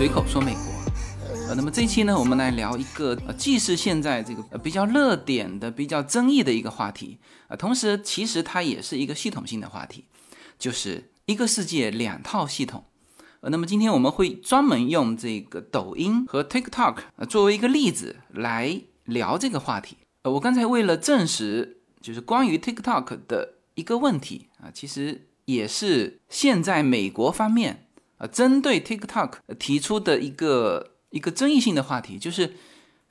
随口说美国。呃，那么这一期呢，我们来聊一个呃，既是现在这个呃比较热点的、比较争议的一个话题啊，同时其实它也是一个系统性的话题，就是一个世界两套系统。呃，那么今天我们会专门用这个抖音和 TikTok 呃作为一个例子来聊这个话题。呃，我刚才为了证实就是关于 TikTok 的一个问题啊，其实也是现在美国方面啊针对 TikTok 提出的一个。一个争议性的话题就是，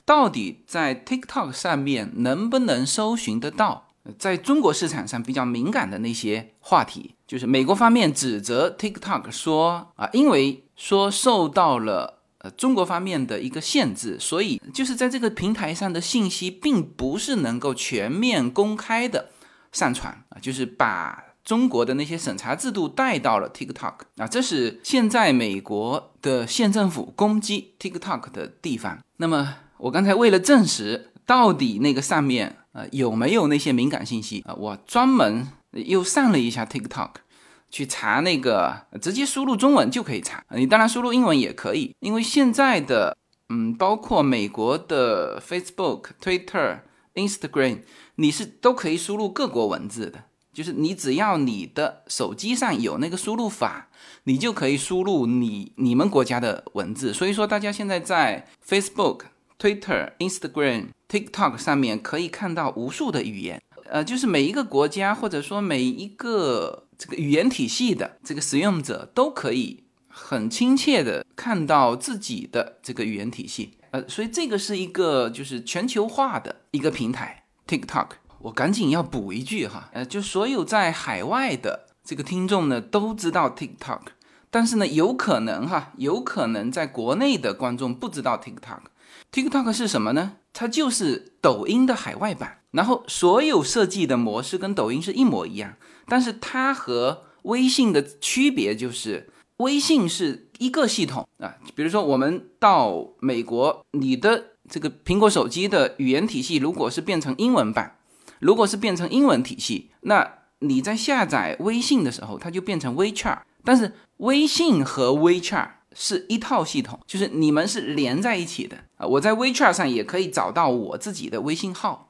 到底在 TikTok 上面能不能搜寻得到在中国市场上比较敏感的那些话题？就是美国方面指责 TikTok 说啊，因为说受到了呃中国方面的一个限制，所以就是在这个平台上的信息并不是能够全面公开的上传啊，就是把。中国的那些审查制度带到了 TikTok 啊，这是现在美国的县政府攻击 TikTok 的地方。那么我刚才为了证实到底那个上面呃有没有那些敏感信息啊，我专门又上了一下 TikTok，去查那个直接输入中文就可以查，你当然输入英文也可以，因为现在的嗯包括美国的 Facebook、Twitter、Instagram，你是都可以输入各国文字的。就是你只要你的手机上有那个输入法，你就可以输入你你们国家的文字。所以说，大家现在在 Facebook、Twitter、Instagram、TikTok 上面可以看到无数的语言。呃，就是每一个国家或者说每一个这个语言体系的这个使用者都可以很亲切的看到自己的这个语言体系。呃，所以这个是一个就是全球化的一个平台，TikTok。我赶紧要补一句哈，呃，就所有在海外的这个听众呢都知道 TikTok，但是呢，有可能哈，有可能在国内的观众不知道 TikTok。TikTok 是什么呢？它就是抖音的海外版，然后所有设计的模式跟抖音是一模一样，但是它和微信的区别就是，微信是一个系统啊，比如说我们到美国，你的这个苹果手机的语言体系如果是变成英文版。如果是变成英文体系，那你在下载微信的时候，它就变成 WeChat。但是微信和 WeChat 是一套系统，就是你们是连在一起的啊。我在 WeChat 上也可以找到我自己的微信号，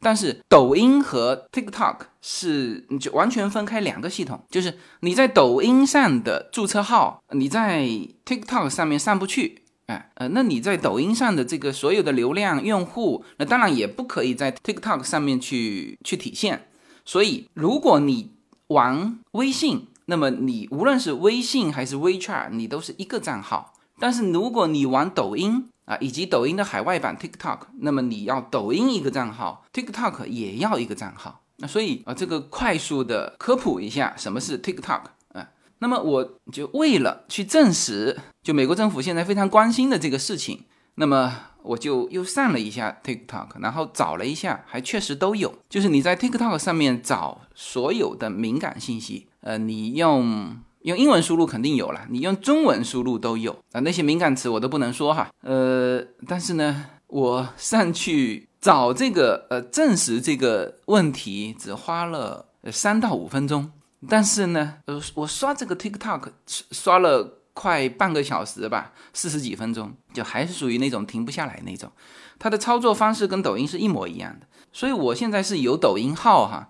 但是抖音和 TikTok 是就完全分开两个系统，就是你在抖音上的注册号，你在 TikTok 上面上不去。哎，呃，那你在抖音上的这个所有的流量用户，那当然也不可以在 TikTok 上面去去体现。所以，如果你玩微信，那么你无论是微信还是 WeChat，你都是一个账号。但是，如果你玩抖音啊，以及抖音的海外版 TikTok，那么你要抖音一个账号，TikTok 也要一个账号。那所以啊，这个快速的科普一下，什么是 TikTok 啊。那么我就为了去证实，就美国政府现在非常关心的这个事情，那么我就又上了一下 TikTok，然后找了一下，还确实都有。就是你在 TikTok 上面找所有的敏感信息，呃，你用用英文输入肯定有了，你用中文输入都有啊。那些敏感词我都不能说哈，呃，但是呢，我上去找这个呃证实这个问题，只花了三到五分钟。但是呢，呃，我刷这个 TikTok 刷了快半个小时吧，四十几分钟，就还是属于那种停不下来那种。它的操作方式跟抖音是一模一样的，所以我现在是有抖音号哈，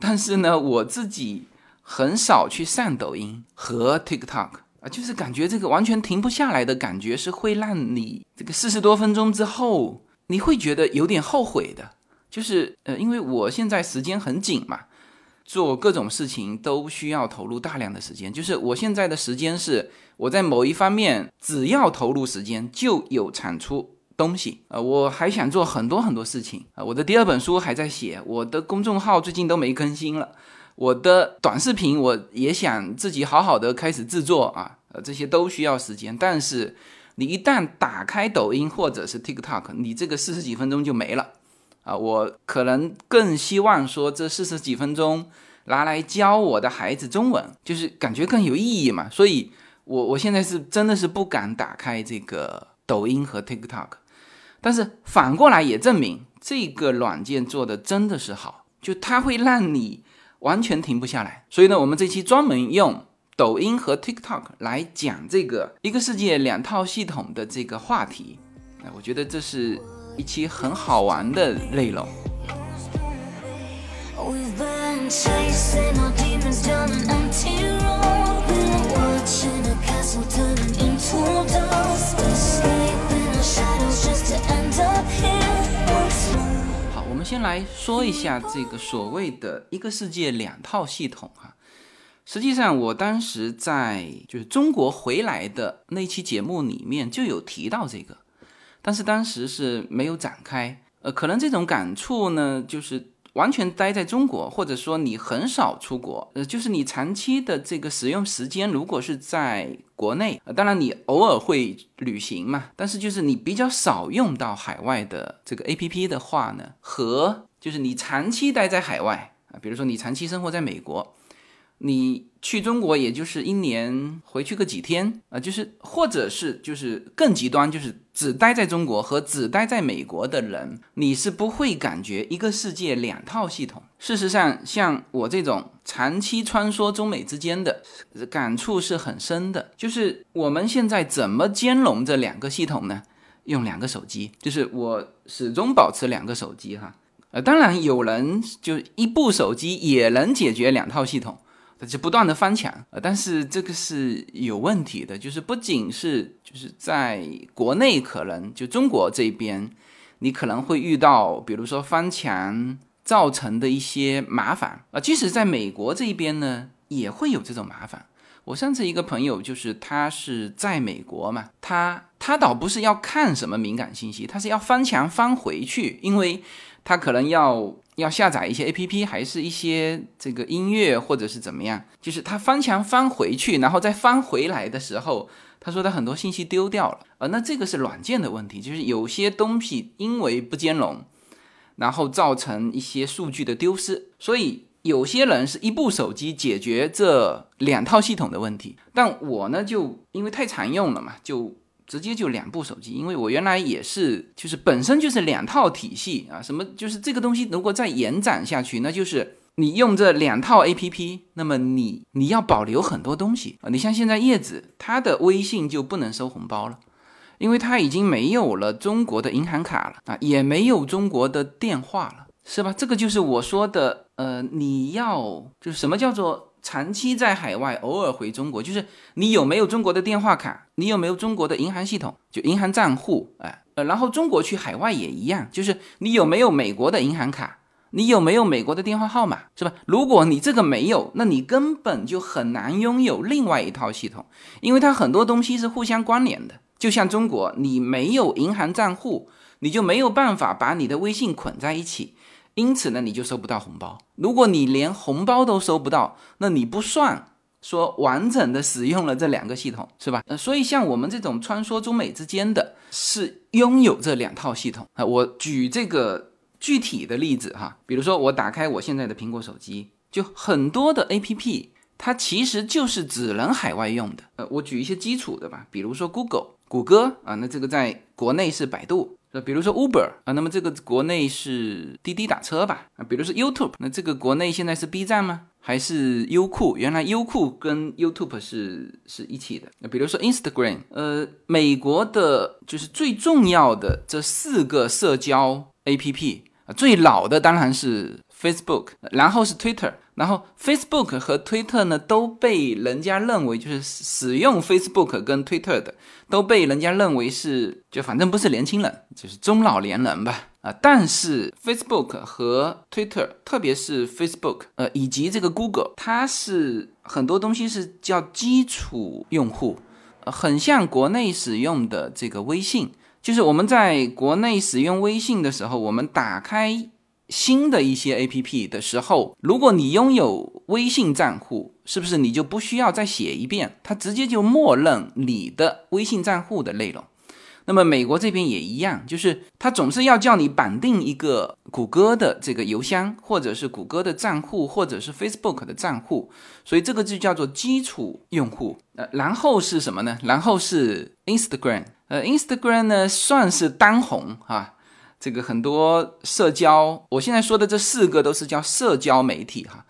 但是呢，我自己很少去上抖音和 TikTok 啊，就是感觉这个完全停不下来的感觉是会让你这个四十多分钟之后，你会觉得有点后悔的，就是呃，因为我现在时间很紧嘛。做各种事情都需要投入大量的时间，就是我现在的时间是我在某一方面只要投入时间就有产出东西。啊，我还想做很多很多事情。啊，我的第二本书还在写，我的公众号最近都没更新了，我的短视频我也想自己好好的开始制作啊，呃，这些都需要时间，但是你一旦打开抖音或者是 TikTok，你这个四十几分钟就没了。啊，我可能更希望说这四十几分钟拿来教我的孩子中文，就是感觉更有意义嘛。所以，我我现在是真的是不敢打开这个抖音和 TikTok，但是反过来也证明这个软件做的真的是好，就它会让你完全停不下来。所以呢，我们这期专门用抖音和 TikTok 来讲这个一个世界两套系统的这个话题，哎，我觉得这是一期很好玩的内容。好，我们先来说一下这个所谓的一个世界两套系统哈。实际上，我当时在就是中国回来的那期节目里面就有提到这个，但是当时是没有展开。呃，可能这种感触呢，就是。完全待在中国，或者说你很少出国，呃，就是你长期的这个使用时间，如果是在国内，当然你偶尔会旅行嘛，但是就是你比较少用到海外的这个 A P P 的话呢，和就是你长期待在海外啊，比如说你长期生活在美国。你去中国，也就是一年回去个几天啊，就是或者是就是更极端，就是只待在中国和只待在美国的人，你是不会感觉一个世界两套系统。事实上，像我这种长期穿梭中美之间的感触是很深的。就是我们现在怎么兼容这两个系统呢？用两个手机，就是我始终保持两个手机哈。呃，当然有人就一部手机也能解决两套系统。就不断的翻墙，呃，但是这个是有问题的，就是不仅是就是在国内可能就中国这边，你可能会遇到，比如说翻墙造成的一些麻烦。啊，即使在美国这边呢，也会有这种麻烦。我上次一个朋友就是他是在美国嘛，他他倒不是要看什么敏感信息，他是要翻墙翻回去，因为他可能要。要下载一些 A P P，还是一些这个音乐，或者是怎么样？就是他翻墙翻回去，然后再翻回来的时候，他说他很多信息丢掉了。呃，那这个是软件的问题，就是有些东西因为不兼容，然后造成一些数据的丢失。所以有些人是一部手机解决这两套系统的问题，但我呢，就因为太常用了嘛，就。直接就两部手机，因为我原来也是，就是本身就是两套体系啊，什么就是这个东西如果再延展下去，那就是你用这两套 A P P，那么你你要保留很多东西啊。你像现在叶子，他的微信就不能收红包了，因为他已经没有了中国的银行卡了啊，也没有中国的电话了，是吧？这个就是我说的，呃，你要就是什么叫做？长期在海外，偶尔回中国，就是你有没有中国的电话卡？你有没有中国的银行系统？就银行账户，哎，呃，然后中国去海外也一样，就是你有没有美国的银行卡？你有没有美国的电话号码？是吧？如果你这个没有，那你根本就很难拥有另外一套系统，因为它很多东西是互相关联的。就像中国，你没有银行账户，你就没有办法把你的微信捆在一起。因此呢，你就收不到红包。如果你连红包都收不到，那你不算说完整的使用了这两个系统，是吧？呃，所以像我们这种穿梭中美之间的，是拥有这两套系统啊。我举这个具体的例子哈，比如说我打开我现在的苹果手机，就很多的 A P P，它其实就是只能海外用的。呃，我举一些基础的吧，比如说 Google，谷歌啊，那这个在国内是百度。那比如说 Uber 啊，那么这个国内是滴滴打车吧？啊，比如说 YouTube，那这个国内现在是 B 站吗？还是优酷？原来优酷跟 YouTube 是是一起的。那比如说 Instagram，呃，美国的就是最重要的这四个社交 APP 啊，最老的当然是 Facebook，然后是 Twitter。然后，Facebook 和推特呢都被人家认为就是使用 Facebook 跟推特的，都被人家认为是就反正不是年轻人，就是中老年人吧啊。但是 Facebook 和 Twitter，特别是 Facebook，呃，以及这个 Google，它是很多东西是叫基础用户，很像国内使用的这个微信，就是我们在国内使用微信的时候，我们打开。新的一些 A P P 的时候，如果你拥有微信账户，是不是你就不需要再写一遍？它直接就默认你的微信账户的内容。那么美国这边也一样，就是它总是要叫你绑定一个谷歌的这个邮箱，或者是谷歌的账户，或者是 Facebook 的账户，所以这个就叫做基础用户。呃，然后是什么呢？然后是 Instagram。呃，Instagram 呢算是当红哈。这个很多社交，我现在说的这四个都是叫社交媒体哈。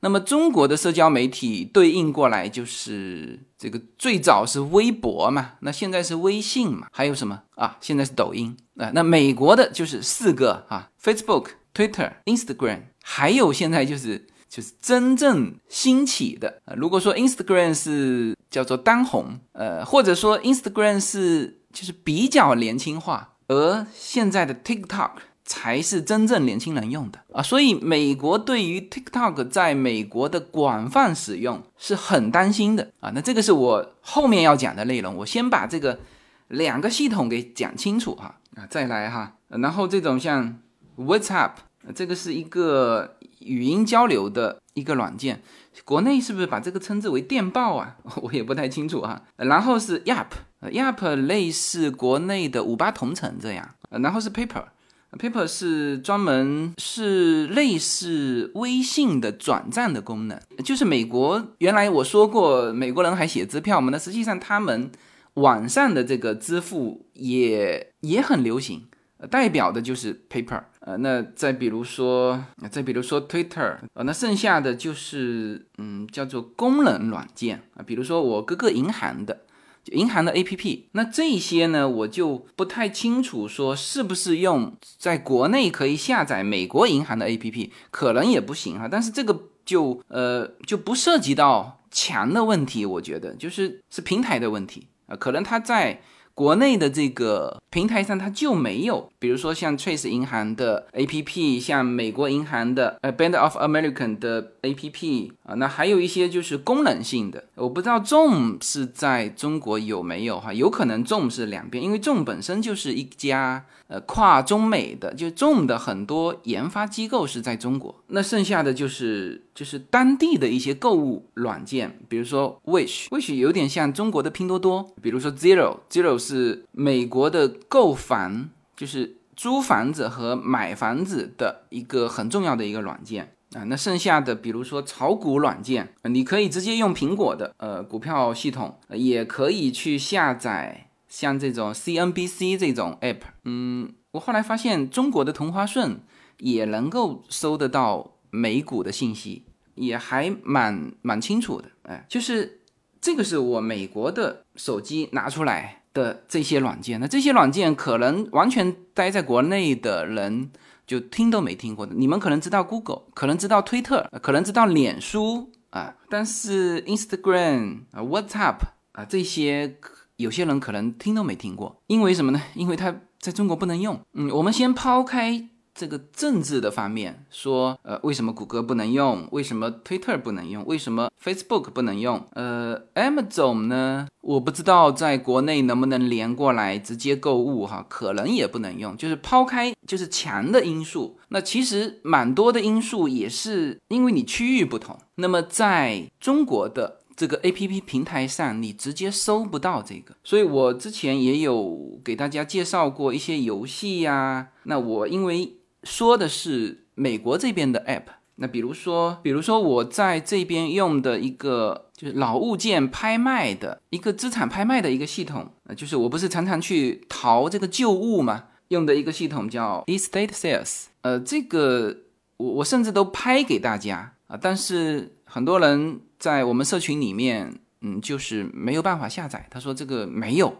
那么中国的社交媒体对应过来就是这个最早是微博嘛，那现在是微信嘛，还有什么啊？现在是抖音啊。那美国的就是四个啊：Facebook、Twitter、Instagram，还有现在就是就是真正兴起的。如果说 Instagram 是叫做当红，呃，或者说 Instagram 是就是比较年轻化，而现在的 TikTok。才是真正年轻人用的啊，所以美国对于 TikTok 在美国的广泛使用是很担心的啊。那这个是我后面要讲的内容，我先把这个两个系统给讲清楚哈啊，再来哈。然后这种像 WhatsApp，这个是一个语音交流的一个软件，国内是不是把这个称之为电报啊？我也不太清楚哈。然后是 Yap Yap，Yap 类似国内的五八同城这样，然后是 Paper。Paper 是专门是类似微信的转账的功能，就是美国原来我说过，美国人还写支票嘛，那实际上他们网上的这个支付也也很流行，代表的就是 Paper。呃，那再比如说，再比如说 Twitter，呃，那剩下的就是嗯叫做功能软件啊，比如说我各个银行的。银行的 A P P，那这些呢，我就不太清楚，说是不是用在国内可以下载美国银行的 A P P，可能也不行哈。但是这个就呃就不涉及到强的问题，我觉得就是是平台的问题啊，可能它在。国内的这个平台上，它就没有，比如说像 Trace 银行的 APP，像美国银行的呃 Bank of American 的 APP 啊，那还有一些就是功能性的，我不知道 Zoom 是在中国有没有哈，有可能 Zoom 是两边，因为 Zoom 本身就是一家呃跨中美的，就 Zoom 的很多研发机构是在中国，那剩下的就是就是当地的一些购物软件，比如说 Wish，Wish 有点像中国的拼多多，比如说 Zero，Zero。是美国的购房，就是租房子和买房子的一个很重要的一个软件啊。那剩下的，比如说炒股软件，你可以直接用苹果的呃股票系统，也可以去下载像这种 CNBC 这种 app。嗯，我后来发现中国的同花顺也能够搜得到美股的信息，也还蛮蛮清楚的。哎，就是这个是我美国的手机拿出来。的这些软件，那这些软件可能完全待在国内的人就听都没听过的。你们可能知道 Google，可能知道推特，可能知道脸书啊，但是 Instagram 啊、WhatsApp 啊这些，有些人可能听都没听过。因为什么呢？因为它在中国不能用。嗯，我们先抛开。这个政治的方面说，呃，为什么谷歌不能用？为什么 Twitter 不能用？为什么 Facebook 不能用？呃，Amazon 呢？我不知道在国内能不能连过来直接购物哈，可能也不能用。就是抛开就是强的因素，那其实蛮多的因素也是因为你区域不同。那么在中国的这个 APP 平台上，你直接搜不到这个。所以我之前也有给大家介绍过一些游戏呀。那我因为说的是美国这边的 app，那比如说，比如说我在这边用的一个就是老物件拍卖的一个资产拍卖的一个系统，呃，就是我不是常常去淘这个旧物嘛，用的一个系统叫 Estate Sales，呃，这个我我甚至都拍给大家啊，但是很多人在我们社群里面，嗯，就是没有办法下载，他说这个没有。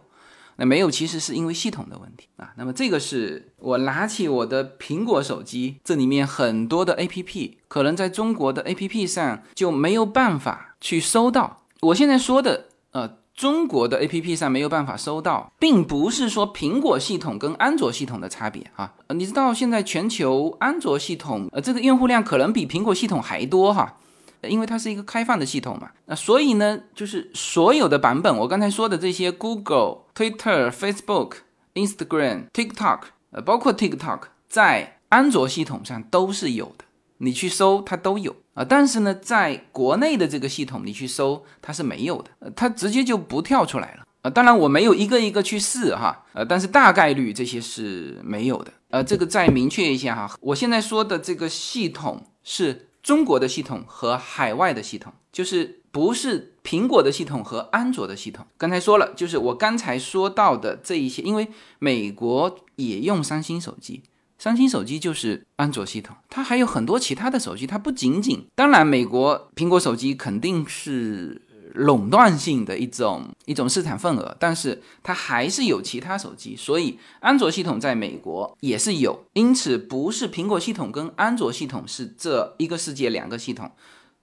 那没有，其实是因为系统的问题啊。那么这个是我拿起我的苹果手机，这里面很多的 A P P，可能在中国的 A P P 上就没有办法去搜到。我现在说的，呃，中国的 A P P 上没有办法搜到，并不是说苹果系统跟安卓系统的差别啊。你知道现在全球安卓系统，呃，这个用户量可能比苹果系统还多哈。因为它是一个开放的系统嘛，那所以呢，就是所有的版本，我刚才说的这些 Google、Twitter、Facebook、Instagram、TikTok，呃，包括 TikTok，在安卓系统上都是有的，你去搜它都有啊。但是呢，在国内的这个系统，你去搜它是没有的，呃，它直接就不跳出来了啊。当然我没有一个一个去试哈，呃，但是大概率这些是没有的。呃，这个再明确一下哈，我现在说的这个系统是。中国的系统和海外的系统，就是不是苹果的系统和安卓的系统。刚才说了，就是我刚才说到的这一些，因为美国也用三星手机，三星手机就是安卓系统，它还有很多其他的手机，它不仅仅，当然美国苹果手机肯定是垄断性的一种一种市场份额，但是它还是有其他手机，所以安卓系统在美国也是有，因此不是苹果系统跟安卓系统是这一个世界两个系统，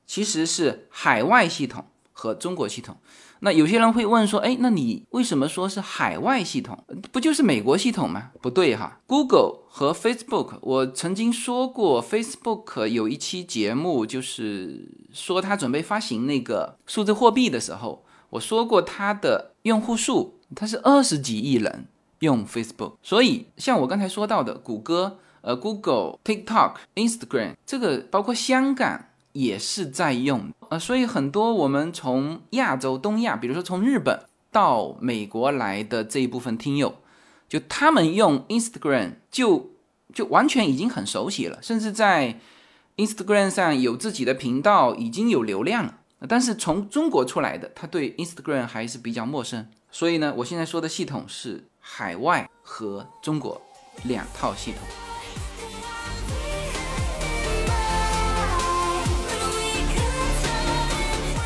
其实是海外系统和中国系统。那有些人会问说，哎，那你为什么说是海外系统？不就是美国系统吗？不对哈，Google 和 Facebook，我曾经说过，Facebook 有一期节目，就是说他准备发行那个数字货币的时候，我说过它的用户数，它是二十几亿人用 Facebook，所以像我刚才说到的，谷歌、呃，Google、TikTok、Instagram，这个包括香港。也是在用呃，所以很多我们从亚洲、东亚，比如说从日本到美国来的这一部分听友，就他们用 Instagram 就就完全已经很熟悉了，甚至在 Instagram 上有自己的频道，已经有流量了。但是从中国出来的，他对 Instagram 还是比较陌生。所以呢，我现在说的系统是海外和中国两套系统。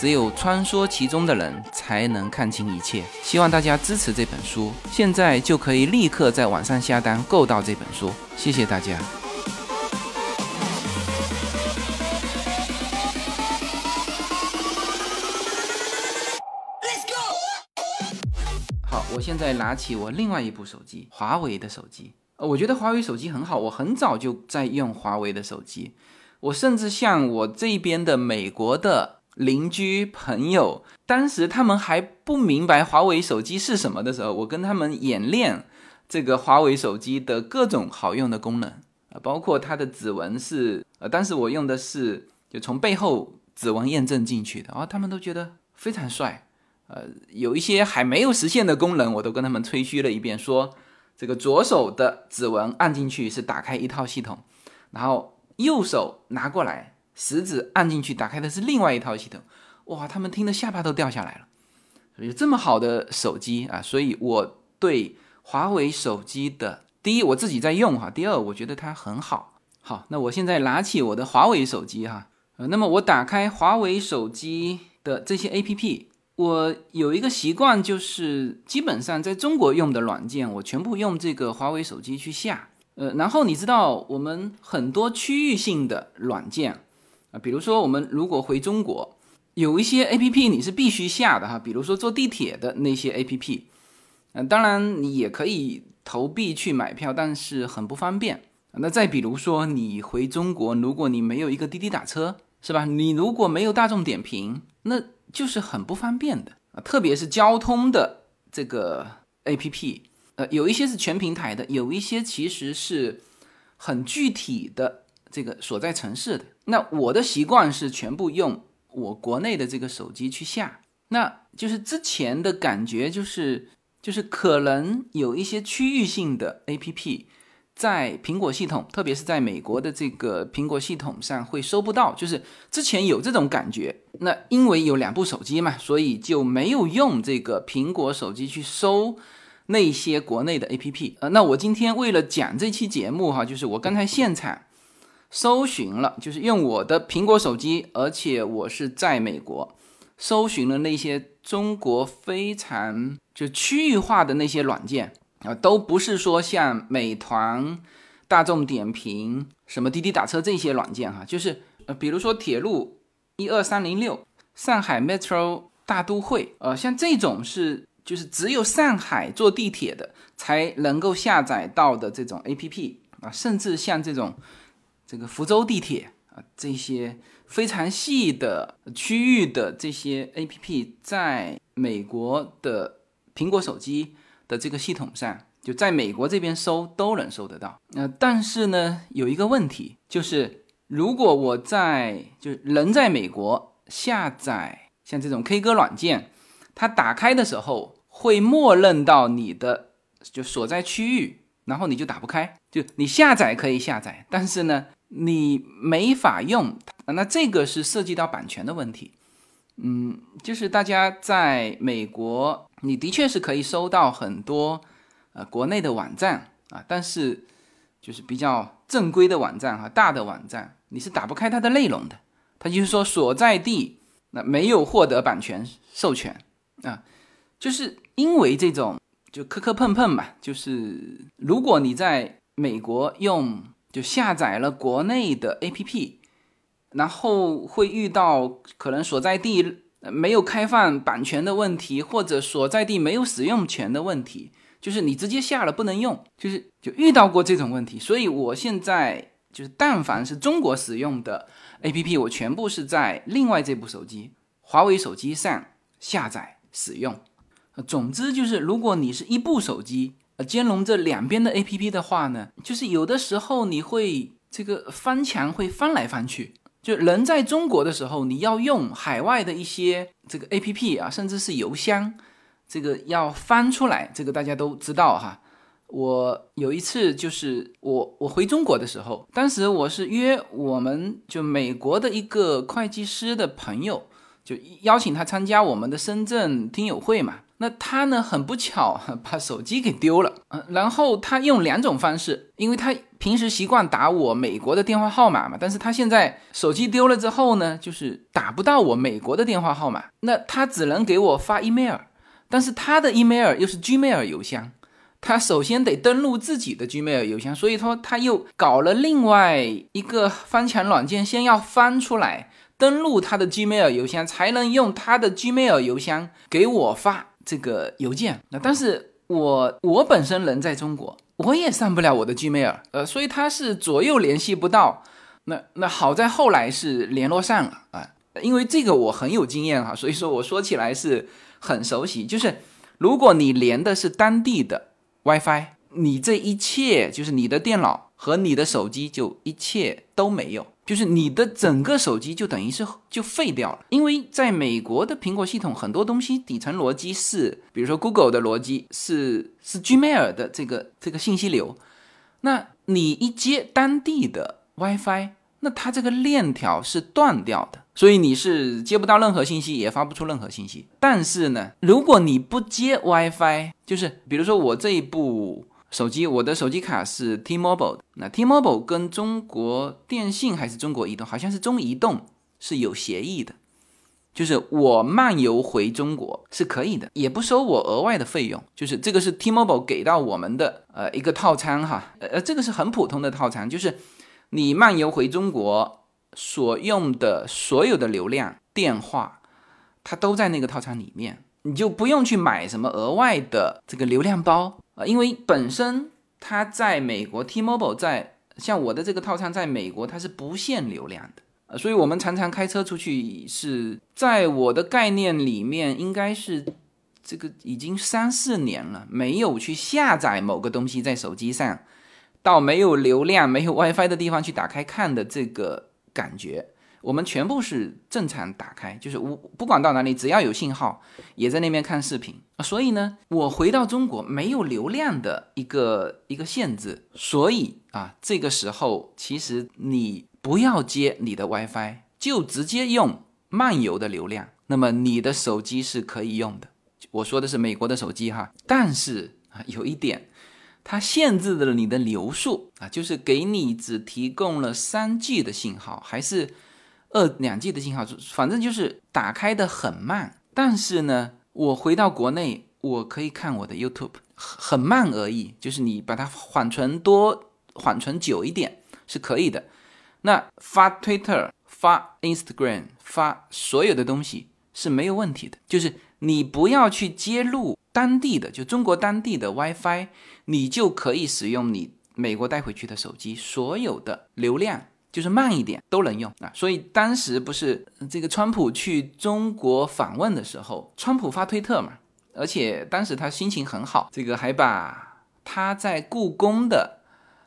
只有穿梭其中的人才能看清一切。希望大家支持这本书，现在就可以立刻在网上下单购到这本书。谢谢大家。好，我现在拿起我另外一部手机，华为的手机。呃，我觉得华为手机很好，我很早就在用华为的手机。我甚至向我这边的美国的。邻居朋友，当时他们还不明白华为手机是什么的时候，我跟他们演练这个华为手机的各种好用的功能啊，包括它的指纹是呃，当时我用的是就从背后指纹验证进去的啊，他们都觉得非常帅。呃，有一些还没有实现的功能，我都跟他们吹嘘了一遍，说这个左手的指纹按进去是打开一套系统，然后右手拿过来。食指按进去，打开的是另外一套系统，哇！他们听的下巴都掉下来了。有这么好的手机啊，所以我对华为手机的第一，我自己在用哈；第二，我觉得它很好。好，那我现在拿起我的华为手机哈，呃，那么我打开华为手机的这些 APP，我有一个习惯，就是基本上在中国用的软件，我全部用这个华为手机去下。呃，然后你知道，我们很多区域性的软件。啊，比如说我们如果回中国，有一些 A P P 你是必须下的哈，比如说坐地铁的那些 A P P，嗯，当然你也可以投币去买票，但是很不方便。那再比如说你回中国，如果你没有一个滴滴打车，是吧？你如果没有大众点评，那就是很不方便的啊。特别是交通的这个 A P P，呃，有一些是全平台的，有一些其实是很具体的这个所在城市的。那我的习惯是全部用我国内的这个手机去下，那就是之前的感觉就是就是可能有一些区域性的 APP 在苹果系统，特别是在美国的这个苹果系统上会收不到，就是之前有这种感觉。那因为有两部手机嘛，所以就没有用这个苹果手机去搜那些国内的 APP。呃，那我今天为了讲这期节目哈，就是我刚才现场。搜寻了，就是用我的苹果手机，而且我是在美国，搜寻了那些中国非常就区域化的那些软件啊，都不是说像美团、大众点评、什么滴滴打车这些软件哈，就是呃，比如说铁路一二三零六、上海 Metro 大都会，呃，像这种是就是只有上海坐地铁的才能够下载到的这种 APP 啊，甚至像这种。这个福州地铁啊，这些非常细的区域的这些 A P P，在美国的苹果手机的这个系统上，就在美国这边搜都能搜得到。呃，但是呢，有一个问题，就是如果我在就人在美国下载像这种 K 歌软件，它打开的时候会默认到你的就所在区域，然后你就打不开。就你下载可以下载，但是呢，你没法用。那这个是涉及到版权的问题。嗯，就是大家在美国，你的确是可以搜到很多呃国内的网站啊，但是就是比较正规的网站哈，大的网站你是打不开它的内容的。它就是说所在地那没有获得版权授权啊，就是因为这种就磕磕碰碰嘛，就是如果你在美国用就下载了国内的 APP。然后会遇到可能所在地没有开放版权的问题，或者所在地没有使用权的问题，就是你直接下了不能用，就是就遇到过这种问题。所以我现在就是，但凡是中国使用的 APP，我全部是在另外这部手机华为手机上下载使用。总之就是，如果你是一部手机兼容这两边的 APP 的话呢，就是有的时候你会这个翻墙会翻来翻去。就人在中国的时候，你要用海外的一些这个 A P P 啊，甚至是邮箱，这个要翻出来，这个大家都知道哈。我有一次就是我我回中国的时候，当时我是约我们就美国的一个会计师的朋友，就邀请他参加我们的深圳听友会嘛。那他呢，很不巧 把手机给丢了，嗯，然后他用两种方式，因为他平时习惯打我美国的电话号码嘛，但是他现在手机丢了之后呢，就是打不到我美国的电话号码，那他只能给我发 email，但是他的 email 又是 gmail 邮箱，他首先得登录自己的 gmail 邮箱，所以说他又搞了另外一个翻墙软件，先要翻出来登录他的 gmail 邮箱，才能用他的 gmail 邮箱给我发。这个邮件，那但是我我本身人在中国，我也上不了我的 Gmail，呃，所以他是左右联系不到。那那好在后来是联络上了啊，因为这个我很有经验哈，所以说我说起来是很熟悉。就是如果你连的是当地的 WiFi，你这一切就是你的电脑和你的手机就一切都没有。就是你的整个手机就等于是就废掉了，因为在美国的苹果系统很多东西底层逻辑是，比如说 Google 的逻辑是是 Gmail 的这个这个信息流，那你一接当地的 WiFi，那它这个链条是断掉的，所以你是接不到任何信息，也发不出任何信息。但是呢，如果你不接 WiFi，就是比如说我这一部。手机，我的手机卡是 T-Mobile。那 T-Mobile 跟中国电信还是中国移动，好像是中移动是有协议的，就是我漫游回中国是可以的，也不收我额外的费用。就是这个是 T-Mobile 给到我们的呃一个套餐哈，呃这个是很普通的套餐，就是你漫游回中国所用的所有的流量、电话，它都在那个套餐里面，你就不用去买什么额外的这个流量包。因为本身它在美国，T-Mobile 在像我的这个套餐在美国它是不限流量的，呃，所以我们常常开车出去是在我的概念里面应该是这个已经三四年了，没有去下载某个东西在手机上，到没有流量、没有 WiFi 的地方去打开看的这个感觉。我们全部是正常打开，就是我不管到哪里，只要有信号，也在那边看视频所以呢，我回到中国没有流量的一个一个限制，所以啊，这个时候其实你不要接你的 WiFi，就直接用漫游的流量，那么你的手机是可以用的。我说的是美国的手机哈，但是啊，有一点，它限制了你的流速啊，就是给你只提供了三 G 的信号，还是。二两 G 的信号，反正就是打开的很慢。但是呢，我回到国内，我可以看我的 YouTube，很慢而已。就是你把它缓存多、缓存久一点是可以的。那发 Twitter、发 Instagram、发所有的东西是没有问题的。就是你不要去接入当地的，就中国当地的 WiFi，你就可以使用你美国带回去的手机所有的流量。就是慢一点都能用啊，所以当时不是这个川普去中国访问的时候，川普发推特嘛，而且当时他心情很好，这个还把他在故宫的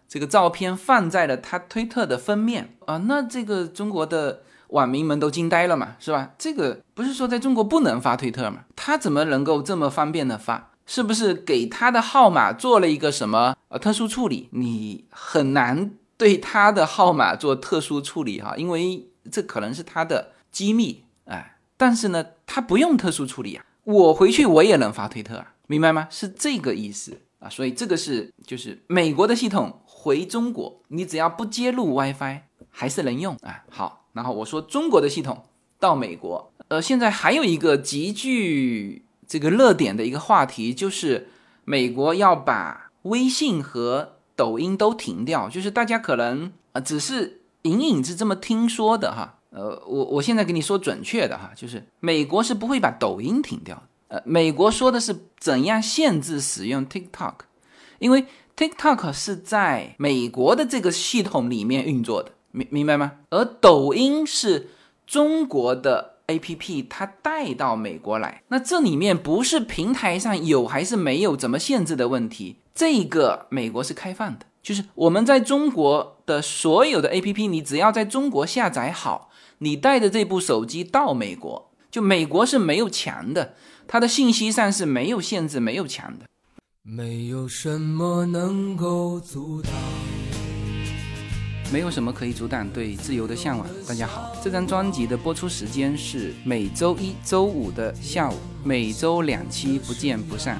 这个照片放在了他推特的封面啊。那这个中国的网民们都惊呆了嘛，是吧？这个不是说在中国不能发推特吗？他怎么能够这么方便的发？是不是给他的号码做了一个什么呃特殊处理？你很难对他的号码做特殊处理哈，因为这可能是他的机密哎。但是呢，他不用特殊处理啊，我回去我也能发推特啊，明白吗？是这个意思啊。所以这个是就是美国的系统回中国，你只要不接入 WiFi 还是能用啊。好，然后我说中国的系统到美国，呃，现在还有一个极具。这个热点的一个话题就是美国要把微信和抖音都停掉，就是大家可能啊只是隐隐是这么听说的哈，呃，我我现在给你说准确的哈，就是美国是不会把抖音停掉，呃，美国说的是怎样限制使用 TikTok，因为 TikTok 是在美国的这个系统里面运作的，明明白吗？而抖音是中国的。A P P 它带到美国来，那这里面不是平台上有还是没有怎么限制的问题，这个美国是开放的，就是我们在中国的所有的 A P P，你只要在中国下载好，你带着这部手机到美国，就美国是没有墙的，它的信息上是没有限制、没有墙的。没有什么能够阻挡。没有什么可以阻挡对自由的向往。大家好，这张专辑的播出时间是每周一周五的下午，每周两期，不见不散。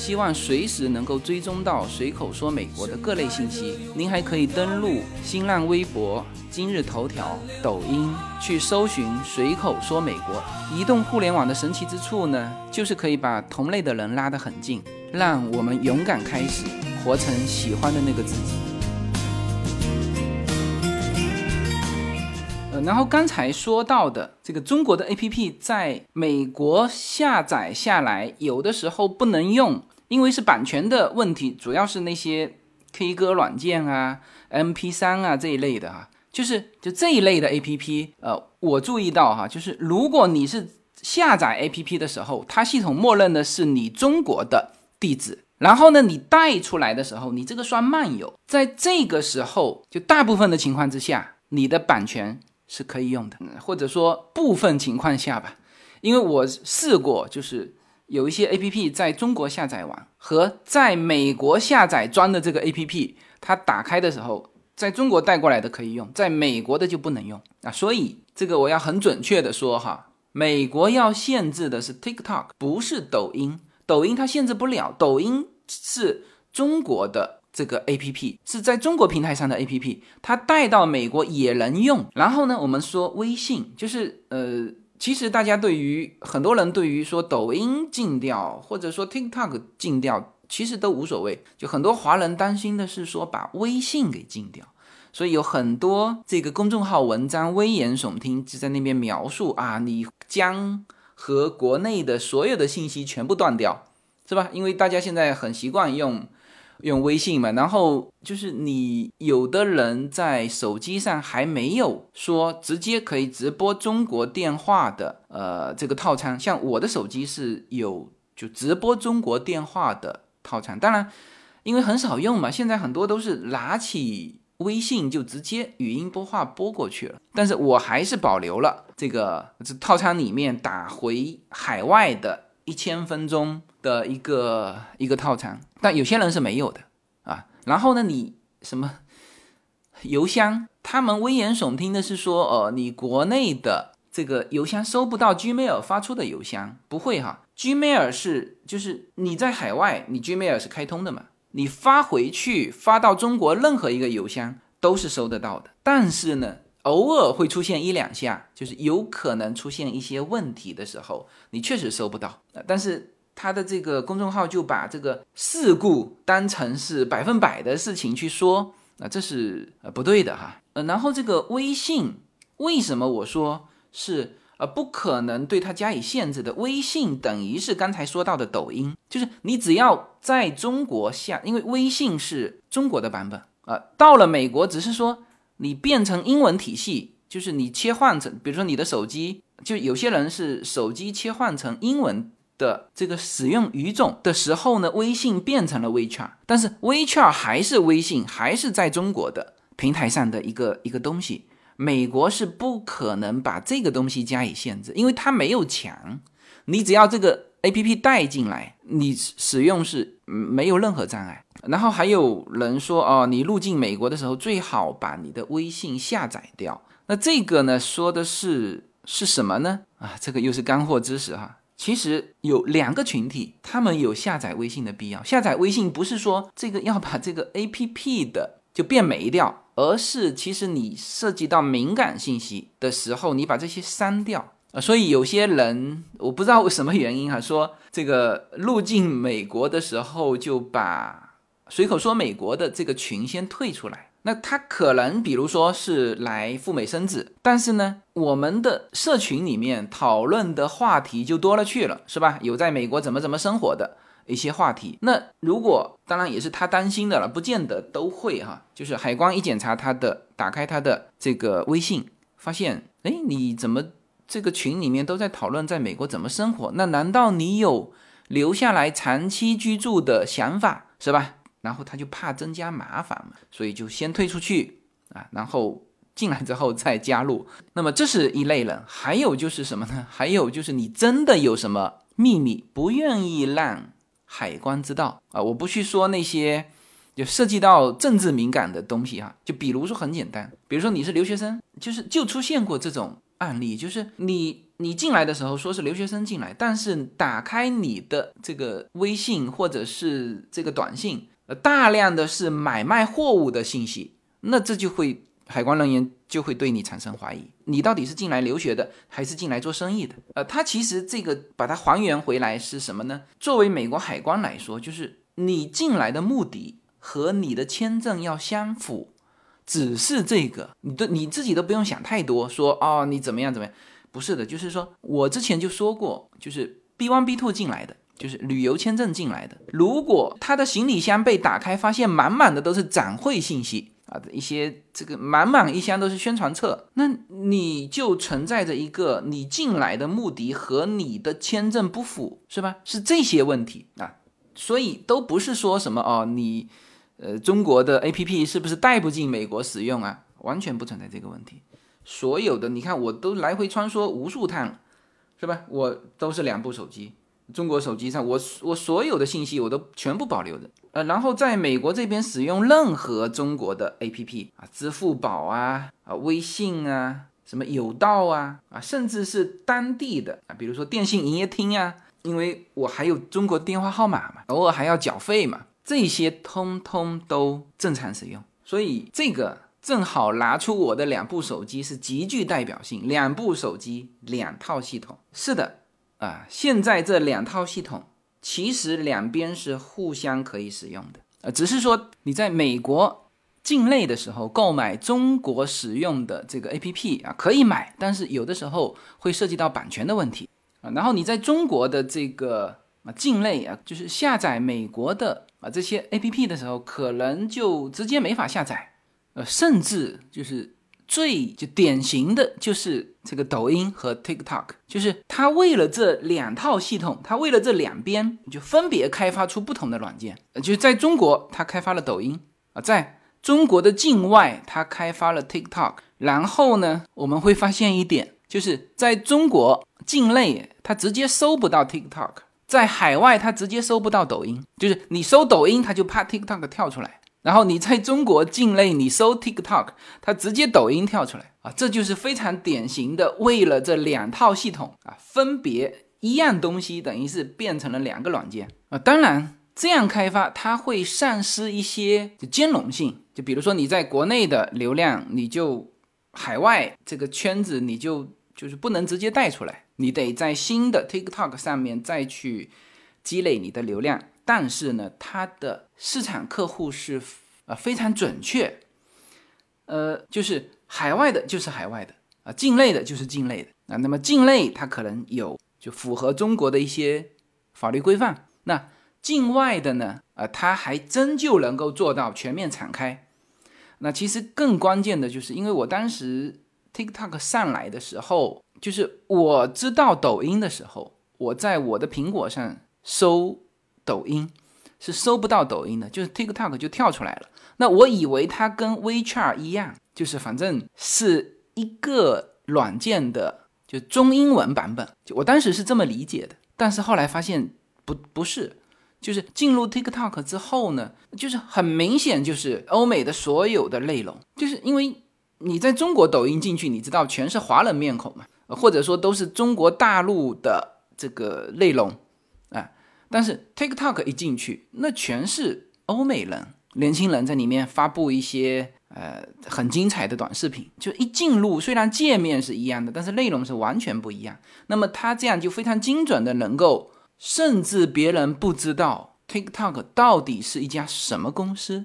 希望随时能够追踪到随口说美国的各类信息。您还可以登录新浪微博、今日头条、抖音去搜寻“随口说美国”。移动互联网的神奇之处呢，就是可以把同类的人拉得很近，让我们勇敢开始，活成喜欢的那个自己。呃，然后刚才说到的这个中国的 APP 在美国下载下来，有的时候不能用。因为是版权的问题，主要是那些 K 歌软件啊、MP3 啊这一类的哈，就是就这一类的 APP，呃，我注意到哈，就是如果你是下载 APP 的时候，它系统默认的是你中国的地址，然后呢，你带出来的时候，你这个算漫游，在这个时候，就大部分的情况之下，你的版权是可以用的，或者说部分情况下吧，因为我试过，就是。有一些 A P P 在中国下载完和在美国下载装的这个 A P P，它打开的时候，在中国带过来的可以用，在美国的就不能用啊。所以这个我要很准确的说哈，美国要限制的是 TikTok，不是抖音。抖音它限制不了，抖音是中国的这个 A P P，是在中国平台上的 A P P，它带到美国也能用。然后呢，我们说微信，就是呃。其实大家对于很多人对于说抖音禁掉或者说 TikTok 禁掉，其实都无所谓。就很多华人担心的是说把微信给禁掉，所以有很多这个公众号文章危言耸听，就在那边描述啊，你将和国内的所有的信息全部断掉，是吧？因为大家现在很习惯用。用微信嘛，然后就是你有的人在手机上还没有说直接可以直播中国电话的，呃，这个套餐，像我的手机是有就直播中国电话的套餐，当然因为很少用嘛，现在很多都是拿起微信就直接语音播话播过去了，但是我还是保留了这个这套餐里面打回海外的一千分钟。的一个一个套餐，但有些人是没有的啊。然后呢，你什么邮箱？他们危言耸听的是说，呃，你国内的这个邮箱收不到 Gmail 发出的邮箱，不会哈。Gmail 是就是你在海外，你 Gmail 是开通的嘛，你发回去发到中国任何一个邮箱都是收得到的。但是呢，偶尔会出现一两下，就是有可能出现一些问题的时候，你确实收不到。但是。他的这个公众号就把这个事故当成是百分百的事情去说，啊，这是呃不对的哈。呃，然后这个微信为什么我说是呃不可能对它加以限制的？微信等于是刚才说到的抖音，就是你只要在中国下，因为微信是中国的版本啊，到了美国只是说你变成英文体系，就是你切换成，比如说你的手机，就有些人是手机切换成英文。的这个使用语种的时候呢，微信变成了 WeChat，但是 WeChat 还是微信，还是在中国的平台上的一个一个东西。美国是不可能把这个东西加以限制，因为它没有墙，你只要这个 APP 带进来，你使用是没有任何障碍。然后还有人说哦，你入境美国的时候最好把你的微信下载掉。那这个呢，说的是是什么呢？啊，这个又是干货知识哈。其实有两个群体，他们有下载微信的必要。下载微信不是说这个要把这个 A P P 的就变没掉，而是其实你涉及到敏感信息的时候，你把这些删掉啊。所以有些人我不知道为什么原因哈，说这个入境美国的时候就把随口说美国的这个群先退出来。那他可能，比如说是来赴美生子，但是呢，我们的社群里面讨论的话题就多了去了，是吧？有在美国怎么怎么生活的一些话题。那如果当然也是他担心的了，不见得都会哈。就是海关一检查他的，打开他的这个微信，发现，哎，你怎么这个群里面都在讨论在美国怎么生活？那难道你有留下来长期居住的想法，是吧？然后他就怕增加麻烦嘛，所以就先退出去啊，然后进来之后再加入。那么这是一类人，还有就是什么呢？还有就是你真的有什么秘密不愿意让海关知道啊？我不去说那些就涉及到政治敏感的东西哈，就比如说很简单，比如说你是留学生，就是就出现过这种案例，就是你你进来的时候说是留学生进来，但是打开你的这个微信或者是这个短信。大量的是买卖货物的信息，那这就会海关人员就会对你产生怀疑，你到底是进来留学的还是进来做生意的？呃，他其实这个把它还原回来是什么呢？作为美国海关来说，就是你进来的目的和你的签证要相符，只是这个，你都你自己都不用想太多，说哦你怎么样怎么样，不是的，就是说我之前就说过，就是 B one B two 进来的。就是旅游签证进来的，如果他的行李箱被打开，发现满满的都是展会信息啊，一些这个满满一箱都是宣传册，那你就存在着一个你进来的目的和你的签证不符，是吧？是这些问题啊，所以都不是说什么哦，你呃中国的 A P P 是不是带不进美国使用啊？完全不存在这个问题。所有的你看，我都来回穿梭无数趟，是吧？我都是两部手机。中国手机上，我我所有的信息我都全部保留着，呃，然后在美国这边使用任何中国的 APP 啊，支付宝啊，啊，微信啊，什么有道啊，啊，甚至是当地的啊，比如说电信营业厅啊，因为我还有中国电话号码嘛，偶尔还要缴费嘛，这些通通都正常使用，所以这个正好拿出我的两部手机是极具代表性，两部手机两套系统，是的。啊，现在这两套系统其实两边是互相可以使用的，呃，只是说你在美国境内的时候购买中国使用的这个 APP 啊，可以买，但是有的时候会涉及到版权的问题啊。然后你在中国的这个啊境内啊，就是下载美国的啊这些 APP 的时候，可能就直接没法下载，呃，甚至就是。最就典型的就是这个抖音和 TikTok，就是它为了这两套系统，它为了这两边就分别开发出不同的软件。就是在中国，它开发了抖音啊，在中国的境外，它开发了 TikTok。然后呢，我们会发现一点，就是在中国境内，它直接搜不到 TikTok；在海外，它直接搜不到抖音。就是你搜抖音，它就怕 TikTok 跳出来。然后你在中国境内，你搜 TikTok，它直接抖音跳出来啊，这就是非常典型的为了这两套系统啊，分别一样东西，等于是变成了两个软件啊。当然，这样开发它会丧失一些兼容性，就比如说你在国内的流量，你就海外这个圈子你就就是不能直接带出来，你得在新的 TikTok 上面再去积累你的流量，但是呢，它的市场客户是呃非常准确，呃，就是海外的就是海外的啊，境内的就是境内的啊。那么境内它可能有就符合中国的一些法律规范，那境外的呢，啊，它还真就能够做到全面敞开。那其实更关键的就是，因为我当时 TikTok 上来的时候，就是我知道抖音的时候，我在我的苹果上搜抖音是搜不到抖音的，就是 TikTok 就跳出来了。那我以为它跟 WeChat 一样，就是反正是一个软件的就中英文版本，我当时是这么理解的。但是后来发现不不是。就是进入 TikTok 之后呢，就是很明显就是欧美的所有的内容，就是因为你在中国抖音进去，你知道全是华人面孔嘛，或者说都是中国大陆的这个内容，但是 TikTok 一进去，那全是欧美人、年轻人在里面发布一些呃很精彩的短视频，就一进入虽然界面是一样的，但是内容是完全不一样。那么他这样就非常精准的能够。甚至别人不知道 TikTok 到底是一家什么公司，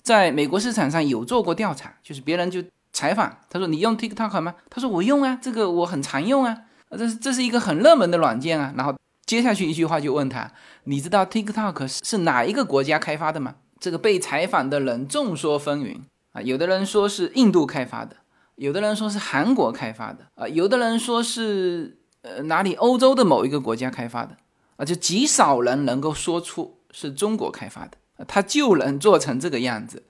在美国市场上有做过调查，就是别人就采访他说：“你用 TikTok 吗？”他说：“我用啊，这个我很常用啊，这是这是一个很热门的软件啊。”然后接下去一句话就问他：“你知道 TikTok 是哪一个国家开发的吗？”这个被采访的人众说纷纭啊，有的人说是印度开发的，有的人说是韩国开发的啊，有的人说是呃哪里欧洲的某一个国家开发的。啊，就极少人能够说出是中国开发的，他就能做成这个样子。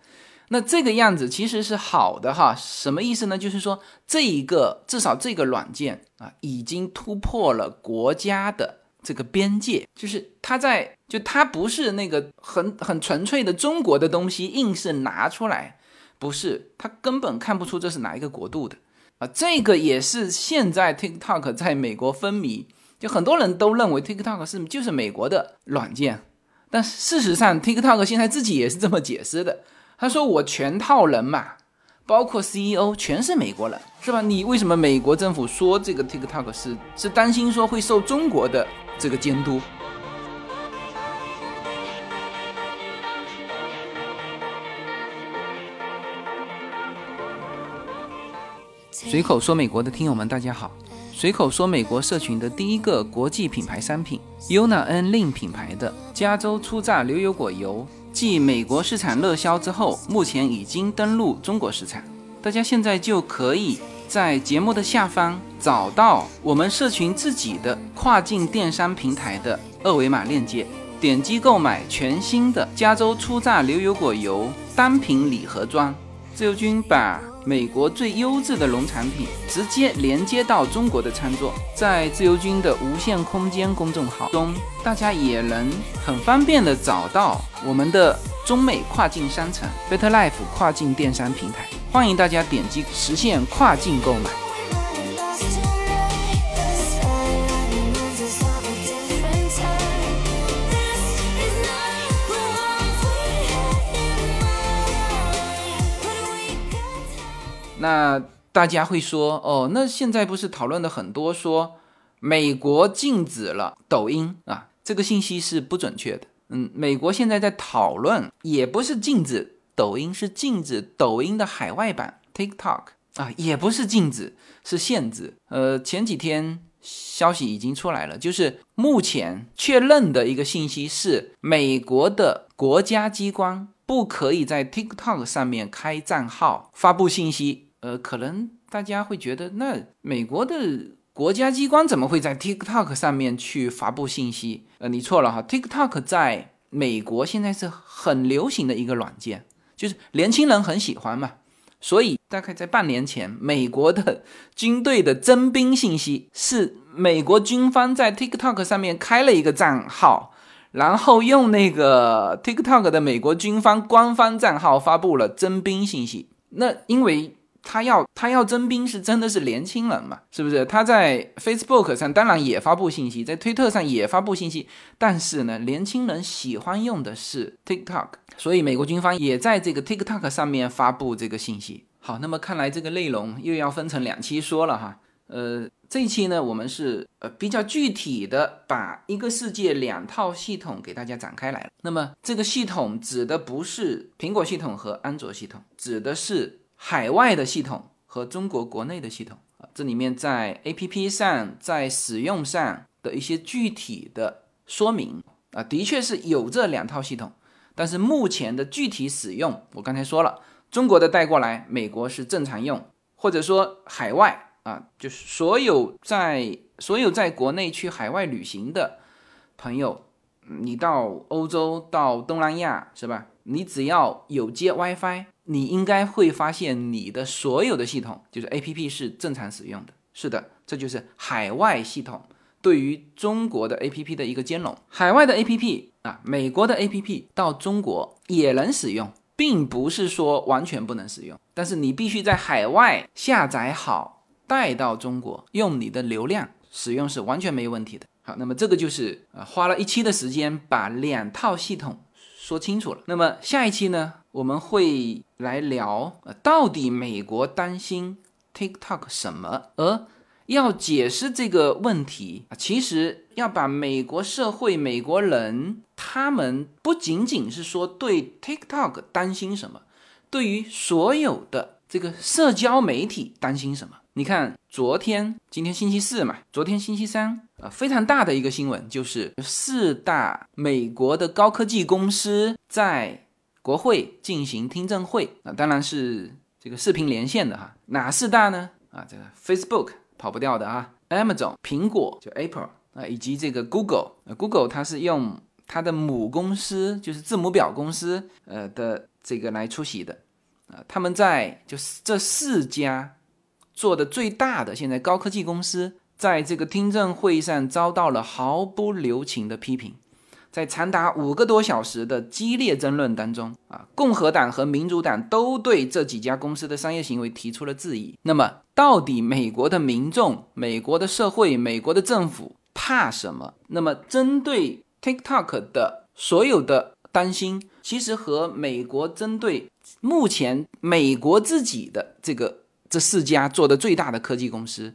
那这个样子其实是好的哈，什么意思呢？就是说这一个至少这个软件啊，已经突破了国家的这个边界，就是它在就它不是那个很很纯粹的中国的东西，硬是拿出来，不是，它根本看不出这是哪一个国度的啊。这个也是现在 TikTok 在美国风靡。就很多人都认为 TikTok 是就是美国的软件，但事实上 TikTok 现在自己也是这么解释的。他说我全套人嘛，包括 CEO 全是美国人，是吧？你为什么美国政府说这个 TikTok 是是担心说会受中国的这个监督？随口说美国的听友们，大家好。随口说，美国社群的第一个国际品牌商品 Yuna N Lin 品牌的加州初榨牛油果油，继美国市场热销之后，目前已经登陆中国市场。大家现在就可以在节目的下方找到我们社群自己的跨境电商平台的二维码链接，点击购买全新的加州初榨牛油果油单品礼盒装。自由军把。美国最优质的农产品直接连接到中国的餐桌，在自由军的无限空间公众号中，大家也能很方便的找到我们的中美跨境商城 Better Life 跨境电商平台，欢迎大家点击实现跨境购买。那大家会说，哦，那现在不是讨论的很多，说美国禁止了抖音啊，这个信息是不准确的。嗯，美国现在在讨论，也不是禁止抖音，是禁止抖音的海外版 TikTok 啊，也不是禁止，是限制。呃，前几天消息已经出来了，就是目前确认的一个信息是，美国的国家机关不可以在 TikTok 上面开账号发布信息。呃，可能大家会觉得，那美国的国家机关怎么会在 TikTok 上面去发布信息？呃，你错了哈，TikTok 在美国现在是很流行的一个软件，就是年轻人很喜欢嘛。所以大概在半年前，美国的 军队的征兵信息是美国军方在 TikTok 上面开了一个账号，然后用那个 TikTok 的美国军方官方账号发布了征兵信息。那因为他要他要征兵是真的是年轻人嘛？是不是？他在 Facebook 上当然也发布信息，在推特上也发布信息，但是呢，年轻人喜欢用的是 TikTok，所以美国军方也在这个 TikTok 上面发布这个信息。好，那么看来这个内容又要分成两期说了哈。呃，这一期呢，我们是呃比较具体的把一个世界两套系统给大家展开来了。那么这个系统指的不是苹果系统和安卓系统，指的是海外的系统和中国国内的系统啊。这里面在 APP 上，在使用上的一些具体的说明啊，的确是有这两套系统，但是目前的具体使用，我刚才说了，中国的带过来，美国是正常用，或者说海外。啊，就是所有在所有在国内去海外旅行的朋友，你到欧洲到东南亚是吧？你只要有接 WiFi，你应该会发现你的所有的系统就是 APP 是正常使用的。是的，这就是海外系统对于中国的 APP 的一个兼容。海外的 APP 啊，美国的 APP 到中国也能使用，并不是说完全不能使用，但是你必须在海外下载好。带到中国用你的流量使用是完全没问题的。好，那么这个就是呃花了一期的时间把两套系统说清楚了。那么下一期呢，我们会来聊呃到底美国担心 TikTok 什么？而要解释这个问题啊，其实要把美国社会、美国人他们不仅仅是说对 TikTok 担心什么，对于所有的这个社交媒体担心什么。你看，昨天、今天星期四嘛，昨天星期三，呃，非常大的一个新闻就是四大美国的高科技公司在国会进行听证会，啊，当然是这个视频连线的哈。哪四大呢？啊，这个 Facebook 跑不掉的啊，Amazon 苹果就 Apple 啊，以及这个 Google 啊，Google 它是用它的母公司就是字母表公司呃的这个来出席的，啊，他们在就是这四家。做的最大的现在高科技公司，在这个听证会上遭到了毫不留情的批评，在长达五个多小时的激烈争论当中，啊，共和党和民主党都对这几家公司的商业行为提出了质疑。那么，到底美国的民众、美国的社会、美国的政府怕什么？那么，针对 TikTok 的所有的担心，其实和美国针对目前美国自己的这个。这四家做的最大的科技公司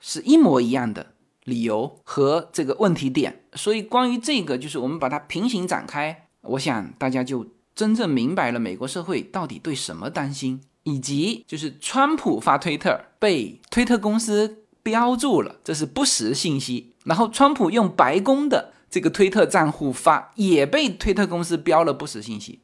是一模一样的理由和这个问题点，所以关于这个，就是我们把它平行展开，我想大家就真正明白了美国社会到底对什么担心，以及就是川普发推特被推特公司标注了这是不实信息，然后川普用白宫的这个推特账户发也被推特公司标了不实信息，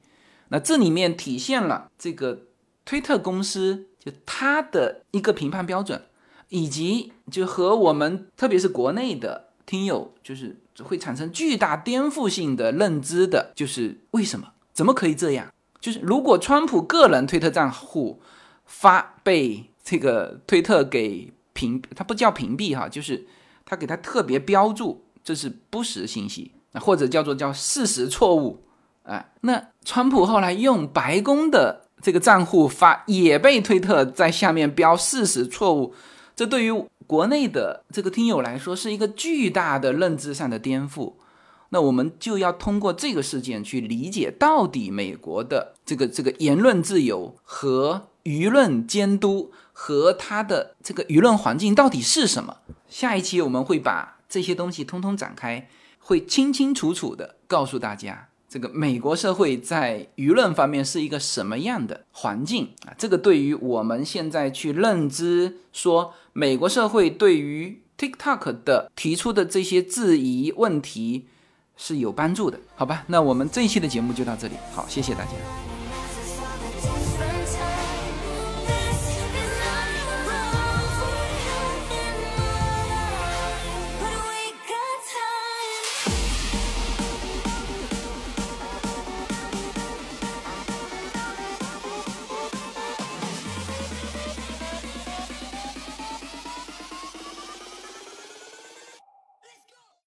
那这里面体现了这个推特公司。就它的一个评判标准，以及就和我们特别是国内的听友，就是会产生巨大颠覆性的认知的，就是为什么？怎么可以这样？就是如果川普个人推特账户发被这个推特给屏，他不叫屏蔽哈，就是他给他特别标注这是不实信息，或者叫做叫事实错误，哎，那川普后来用白宫的。这个账户发也被推特在下面标事实错误，这对于国内的这个听友来说是一个巨大的认知上的颠覆。那我们就要通过这个事件去理解到底美国的这个这个言论自由和舆论监督和它的这个舆论环境到底是什么。下一期我们会把这些东西通通展开，会清清楚楚的告诉大家。这个美国社会在舆论方面是一个什么样的环境啊？这个对于我们现在去认知说美国社会对于 TikTok 的提出的这些质疑问题是有帮助的，好吧？那我们这一期的节目就到这里，好，谢谢大家。